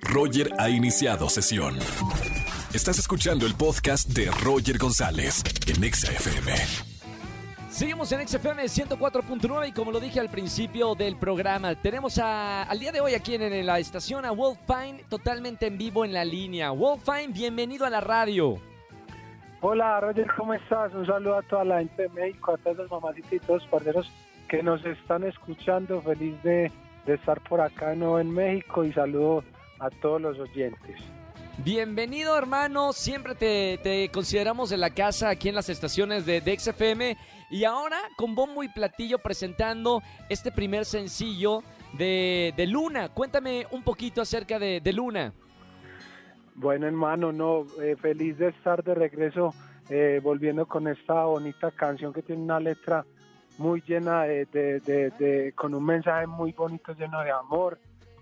Roger ha iniciado sesión. Estás escuchando el podcast de Roger González en XFM. Seguimos en XFM 104.9 y como lo dije al principio del programa, tenemos a- al día de hoy aquí en, en la estación a Wolfine totalmente en vivo en la línea. Wolfine, bienvenido a la radio. Hola Roger, ¿cómo estás? Un saludo a toda la gente de México, a todas las mamacitas y todos los parceros que nos están escuchando. Feliz de, de estar por acá nuevo en México y saludo a todos los oyentes. Bienvenido hermano, siempre te, te consideramos en la casa aquí en las estaciones de, de XFM y ahora con bombo y platillo presentando este primer sencillo de, de Luna. Cuéntame un poquito acerca de, de Luna. Bueno hermano, no, eh, feliz de estar de regreso eh, volviendo con esta bonita canción que tiene una letra muy llena de, de- de- de- con un mensaje muy bonito lleno de amor,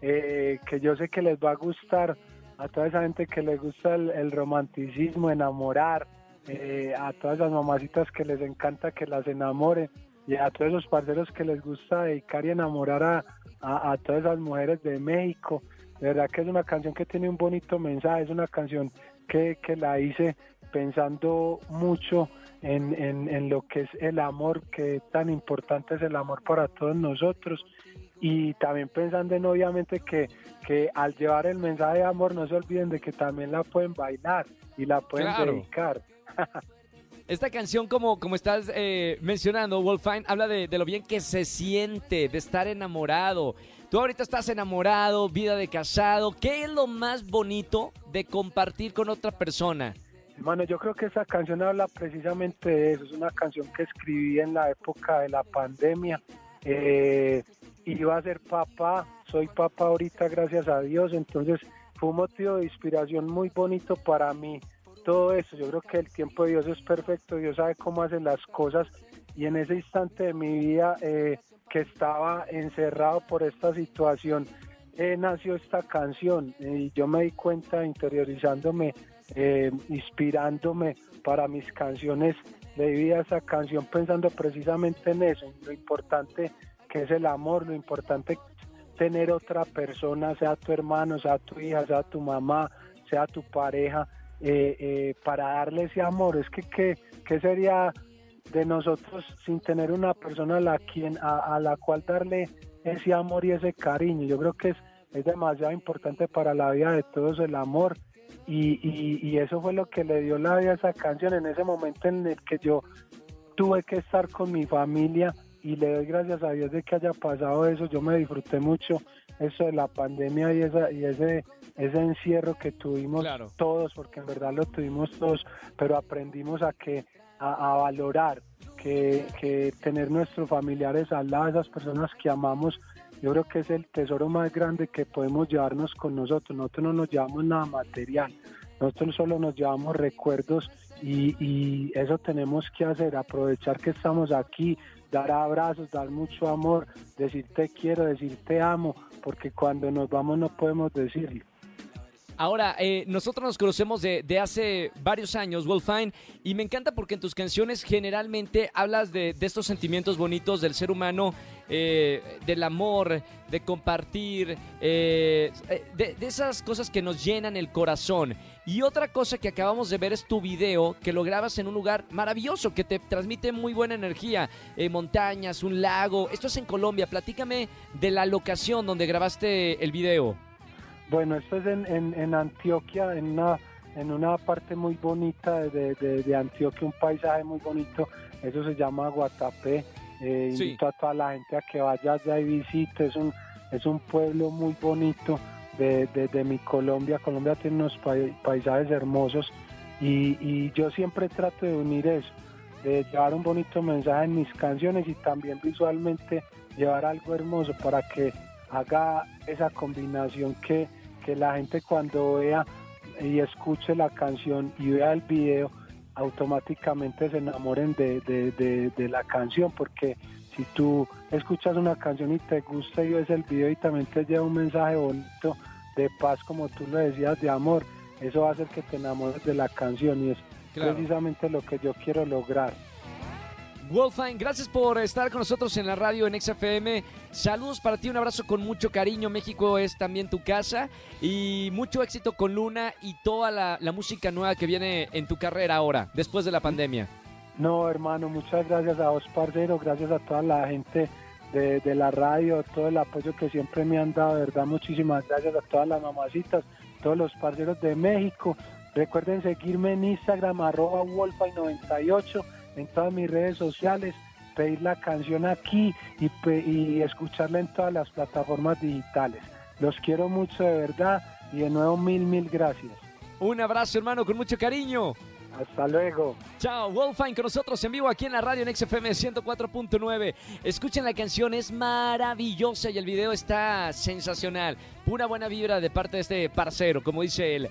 eh, que yo sé que les va a gustar a toda esa gente que les gusta el, el romanticismo, enamorar, eh, a todas las mamacitas que les encanta que las enamoren y a todos esos parceros que les gusta dedicar y enamorar a, a- todas esas mujeres de México. De verdad que es una canción que tiene un bonito mensaje, es una canción que, que la hice pensando mucho en, en lo que es el amor, que tan importante es el amor para todos nosotros. Y también pensando en obviamente que, que al llevar el mensaje de amor no se olviden de que también la pueden bailar y la pueden Claro. dedicar. Esta canción, como, como estás eh, mencionando, Wolfine, habla de, de lo bien que se siente, de estar enamorado. Tú ahorita estás enamorado, vida de casado. ¿Qué es lo más bonito de compartir con otra persona? Hermano, yo creo que esa canción habla precisamente de eso. Es una canción que escribí en la época de la pandemia. Eh, iba a ser papá, soy papá ahorita, gracias a Dios. Entonces fue un motivo de inspiración muy bonito para mí. Todo eso, yo creo que el tiempo de Dios es perfecto, Dios sabe cómo hace las cosas. Y en ese instante de mi vida eh, que estaba encerrado por esta situación, eh, nació esta canción y yo me di cuenta interiorizándome, eh, inspirándome para mis canciones, le di a esa canción pensando precisamente en eso, en lo importante que es el amor, lo importante es tener otra persona, sea tu hermano, sea tu hija, sea tu mamá, sea tu pareja, eh, eh, para darle ese amor. Es que, ¿qué, qué sería de nosotros sin tener una persona a la, quien, a, a la cual darle ese amor y ese cariño? Yo creo que es, es demasiado importante para la vida de todos el amor y, y, y eso fue lo que le dio la vida a esa canción en ese momento en el que yo tuve que estar con mi familia y le doy gracias a Dios de que haya pasado eso. Yo me disfruté mucho eso de la pandemia y, esa, y ese, ese encierro que tuvimos Claro. todos, porque en verdad lo tuvimos todos, pero aprendimos a que a, a valorar que, que tener nuestros familiares al lado, esas personas que amamos, yo creo que es el tesoro más grande que podemos llevarnos con nosotros. Nosotros no nos llevamos nada material, nosotros solo nos llevamos recuerdos y, y eso tenemos que hacer, aprovechar que estamos aquí, dar abrazos, dar mucho amor, decir te quiero, decir te amo, porque cuando nos vamos no podemos decirlo. Ahora, eh, nosotros nos conocemos de, de hace varios años, Wolfine, y me encanta porque en tus canciones generalmente hablas de estos sentimientos bonitos del ser humano, eh, del amor, de compartir, eh, de, esas cosas que nos llenan el corazón. Y otra cosa que acabamos de ver es tu video, que lo grabas en un lugar maravilloso, que te transmite muy buena energía, eh, montañas, un lago. Esto es en Colombia. Platícame de la locación donde grabaste el video. Bueno, esto es en, en, Antioquia, en una, en una parte muy bonita de- de Antioquia, un paisaje muy bonito. Eso se llama Guatapé. Eh, Sí. Invito a toda la gente a que vaya allá y visite. Es un, es un pueblo muy bonito de, de- de mi Colombia. Colombia tiene unos pai- paisajes hermosos y, y yo siempre trato de unir eso, de llevar un bonito mensaje en mis canciones y también visualmente llevar algo hermoso para que haga esa combinación que, que la gente cuando vea y escuche la canción y vea el video automáticamente se enamoren de, de- de- de la canción porque si tú escuchas una canción y te gusta y ves el video y también te lleva un mensaje bonito de paz como tú lo decías de amor eso va a hacer que te enamores de la canción y es Claro. precisamente lo que yo quiero lograr Wolfine, gracias por estar con nosotros en la radio en XFM. Saludos para ti, un abrazo con mucho cariño. México es también tu casa y mucho éxito con Luna y toda la, música nueva que viene en tu carrera ahora, después de la pandemia. No, hermano, muchas gracias a vos, parcero, gracias a toda la gente de, la radio, todo el apoyo que siempre me han dado, verdad, muchísimas gracias a todas las mamacitas, todos los parceros de México. Recuerden seguirme en Instagram, arroba Wolfine98, en todas mis redes sociales, pedir la canción aquí y, y escucharla en todas las plataformas digitales. Los quiero mucho de verdad y de nuevo mil, mil gracias. Un abrazo hermano, con mucho cariño. Hasta luego. Chao, Wolfine con nosotros en vivo aquí en la radio en XFM 104.9. Escuchen la canción, es maravillosa y el video está sensacional. Pura buena vibra de parte de este parcero, como dice él.